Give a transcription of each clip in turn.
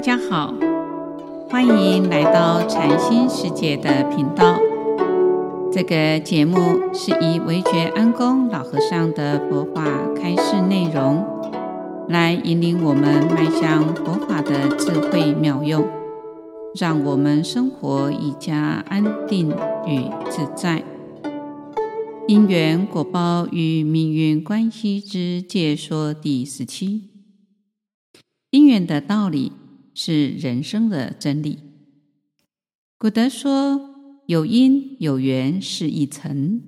大家好，欢迎来到禅心世界的频道。这个节目是以惟觉安公老和尚的佛法开示内容，来引领我们迈向佛法的智慧妙用，让我们生活愈加安定与自在。因缘果报与命运关系之解说第十七。因缘的道理。是人生的真理。古德说：“有因有缘是一成，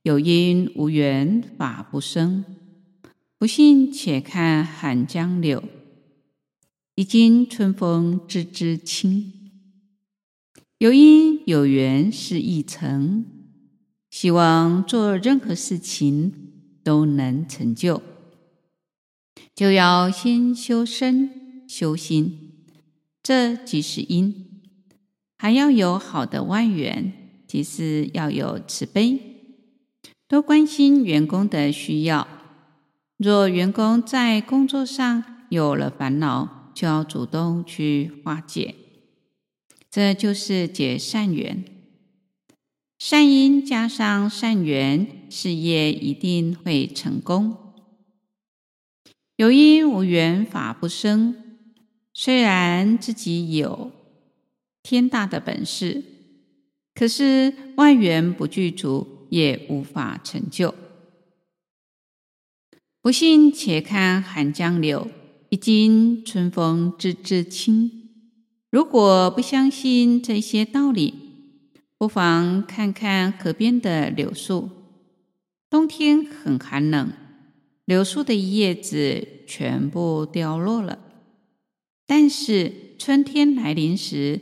有因无缘法不生。不信且看寒江柳，已经春风知之青。有因有缘是一成，希望做任何事情都能成就，就要先修身修心。”这即是因，还要有好的外缘，即是要有慈悲，多关心员工的需要。若员工在工作上有了烦恼，就要主动去化解，这就是结善缘。善因加上善缘，事业一定会成功。有因无缘，法不生。虽然自己有天大的本事，可是外援不具足，也无法成就。不信，且看寒江柳，已经春风知之青。如果不相信这些道理，不妨看看河边的柳树。冬天很寒冷，柳树的叶子全部掉落了。但是春天来临时，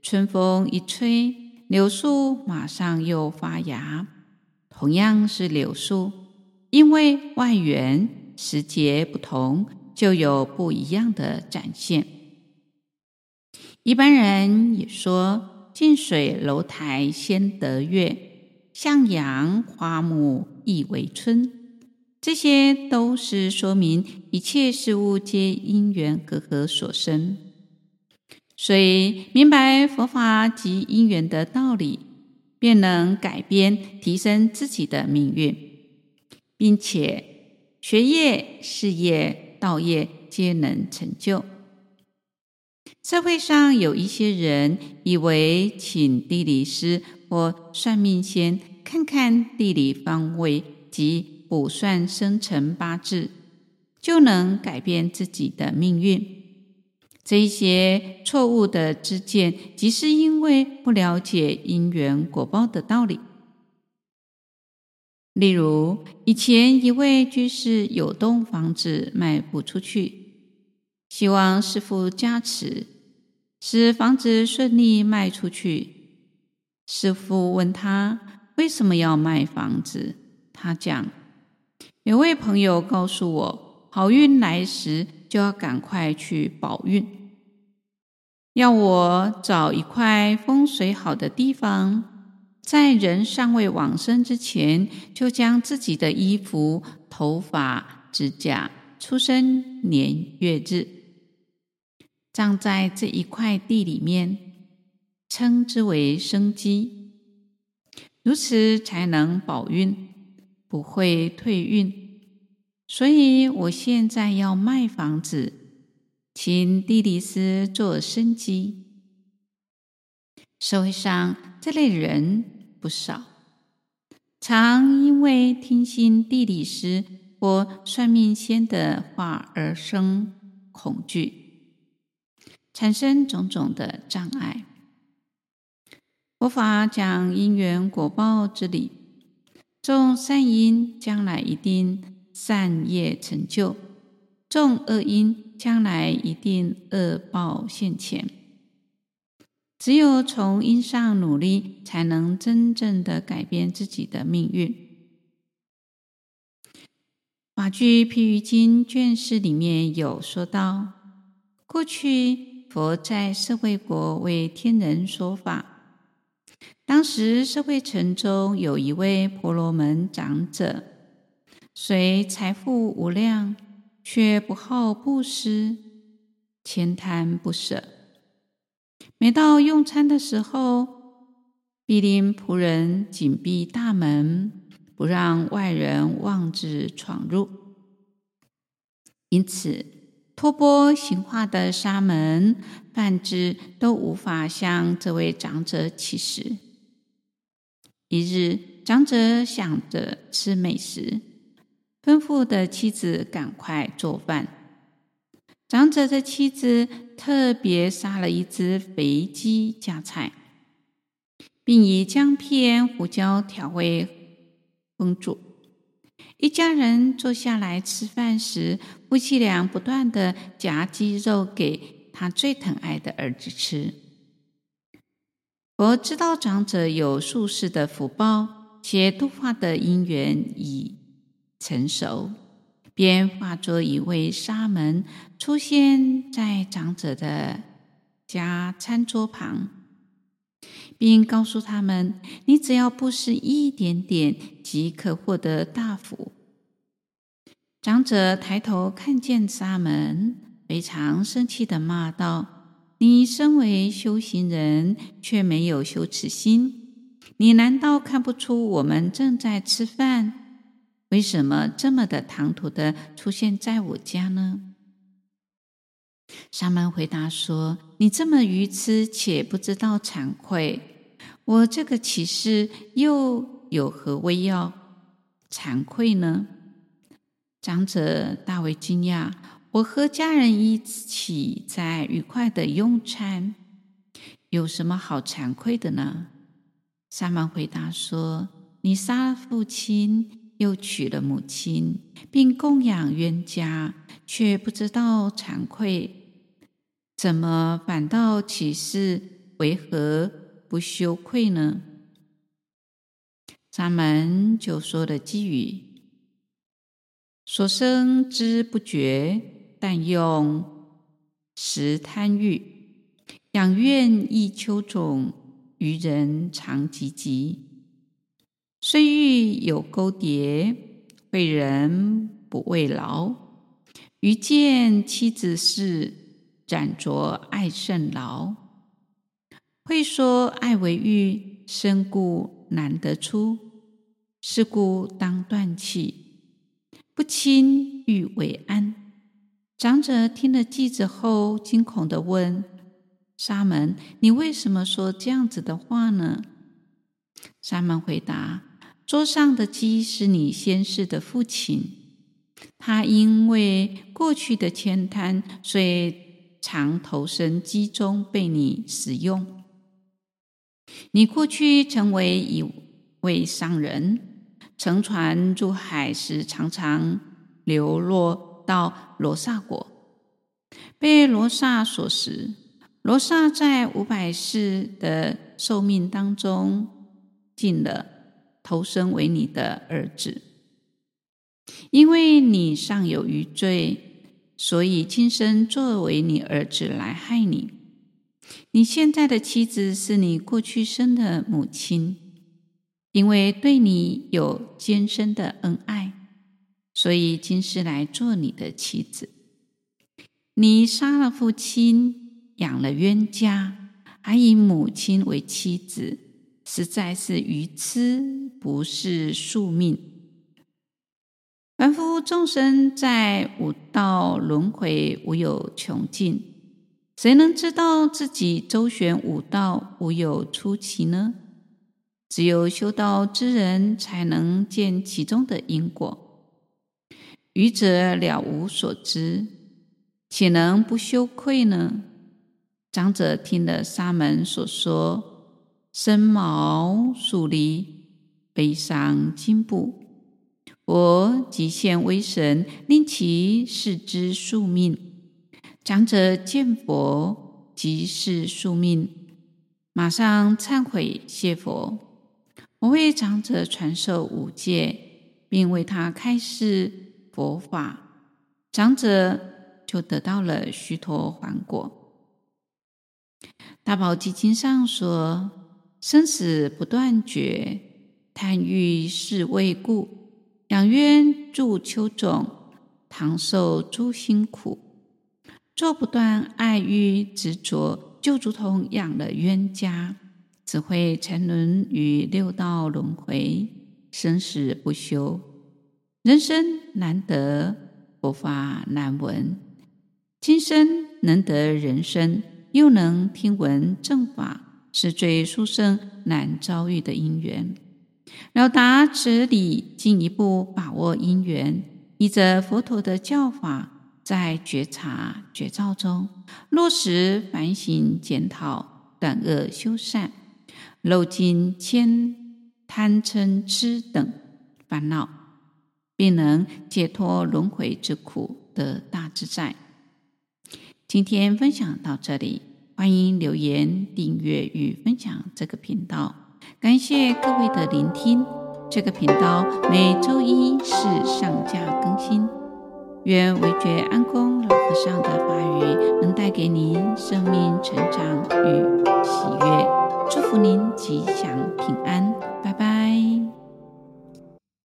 春风一吹，柳树马上又发芽。同样是柳树，因为外缘时节不同，就有不一样的展现。一般人也说：“近水楼台先得月，向阳花木易为春。”这些都是说明一切事物皆因缘和合所生，所以明白佛法及因缘的道理，便能改变、提升自己的命运，并且学业、事业、道业皆能成就。社会上有一些人以为请地理师或算命先看看地理方位及卜算生辰八字，就能改变自己的命运。这一些错误的知见，即是因为不了解因缘果报的道理。例如，以前一位居士有栋房子卖不出去，希望师父加持，使房子顺利卖出去。师父问他为什么要卖房子，他讲。有位朋友告诉我，好运来时就要赶快去保运，要我找一块风水好的地方，在人尚未往生之前，就将自己的衣服、头发、指甲、出生年月日葬在这一块地里面，称之为生机，如此才能保运。不会退运，所以我现在要卖房子，请地理师做生机。社会上这类人不少，常因为听信地理师或算命先的话而生恐惧，产生种种的障碍。佛法讲因缘果报之理。种善因，将来一定善业成就；种恶因，将来一定恶报现前。只有从因上努力，才能真正的改变自己的命运。《法句譬喻经》卷四里面有说到：过去佛在舍卫国为天人说法。当时，社会城中有一位婆罗门长者，虽财富无量，却不好布施。千贪不舍。每到用餐的时候，必令仆人紧闭大门，不让外人妄自闯入。因此，托钵行化的沙门、梵志都无法向这位长者乞食。一日，长者想着吃美食，吩咐的妻子赶快做饭。长者的妻子特别杀了一只肥鸡加菜，并以姜片、胡椒调味烹煮。一家人坐下来吃饭时，夫妻俩不断地夹鸡肉给他最疼爱的儿子吃。佛知道长者有宿世的福报，且度化的因缘已成熟。便化作一位沙门，出现在长者的家餐桌旁，并告诉他们：“你只要布施一点点，即可获得大福。”长者抬头看见沙门，非常生气地骂道：“你身为修行人，却没有羞耻心，你难道看不出我们正在吃饭？”为什么这么的唐突的出现在我家呢？沙门回答说：“你这么愚痴且不知道惭愧，我这个乞士又有何为要惭愧呢？”长者大为惊讶：“我和家人一起在愉快的用餐，有什么好惭愧的呢？”沙门回答说：“你杀了父亲。”又娶了母亲，并供养冤家，却不知道惭愧，怎么反倒起誓？为何不羞愧呢？沙门就说了偈语：所生之不觉，但用时贪欲，养怨亦秋种，愚人常汲汲。虽欲有勾叠，为人不慰劳；于见妻子事，斩着爱甚牢。会说爱为欲，身故难得出。是故当断气，不亲欲为安。长者听了偈子后，惊恐的问沙门：“你为什么说这样子的话呢？”沙门回答。桌上的鸡是你先世的父亲，他因为过去的慳贪，所以常投身鸡中被你使用。你过去成为一位商人，乘船入海时，常常流落到罗刹国，被罗刹所食。罗刹在五百世的寿命当中尽了。投生为你的儿子，因为你尚有余罪，所以今生作为你儿子来害你。你现在的妻子是你过去生的母亲，因为对你有坚深的恩爱，所以今世来做你的妻子。你杀了父亲，养了冤家，还以母亲为妻子，实在是愚痴。不是宿命。凡夫众生在五道轮回无有穷尽，谁能知道自己周旋五道无有出奇呢？只有修道之人才能见其中的因果。愚者了无所知，岂能不羞愧呢？长者听了沙门所说，身毛竖立。背上金布，佛即现威神，令其视之宿命。长者见佛即是宿命，马上忏悔谢佛。我为长者传授五戒，并为他开示佛法，长者就得到了须陀洹果。大宝积经上说：生死不断绝。贪欲是为故，养冤助秋种，常受诸辛苦。做不断爱欲执着，就如同养了冤家，只会沉沦于六道轮回，生死不休。人生难得，佛法难闻。今生能得人生，又能听闻正法，是最殊胜难遭遇的因缘。了达此理，进一步把握因缘，依着佛陀的教法。在觉察觉照中落实反省检讨，断恶修善，漏尽千贪嗔痴等烦恼，并能解脱轮回之苦，得大自在。今天分享到这里，欢迎留言、订阅与分享这个频道。感谢各位的聆听。这个频道每周一是上架更新。愿惟觉安公老和尚的法语能带给您生命成长与喜悦，祝福您吉祥平安。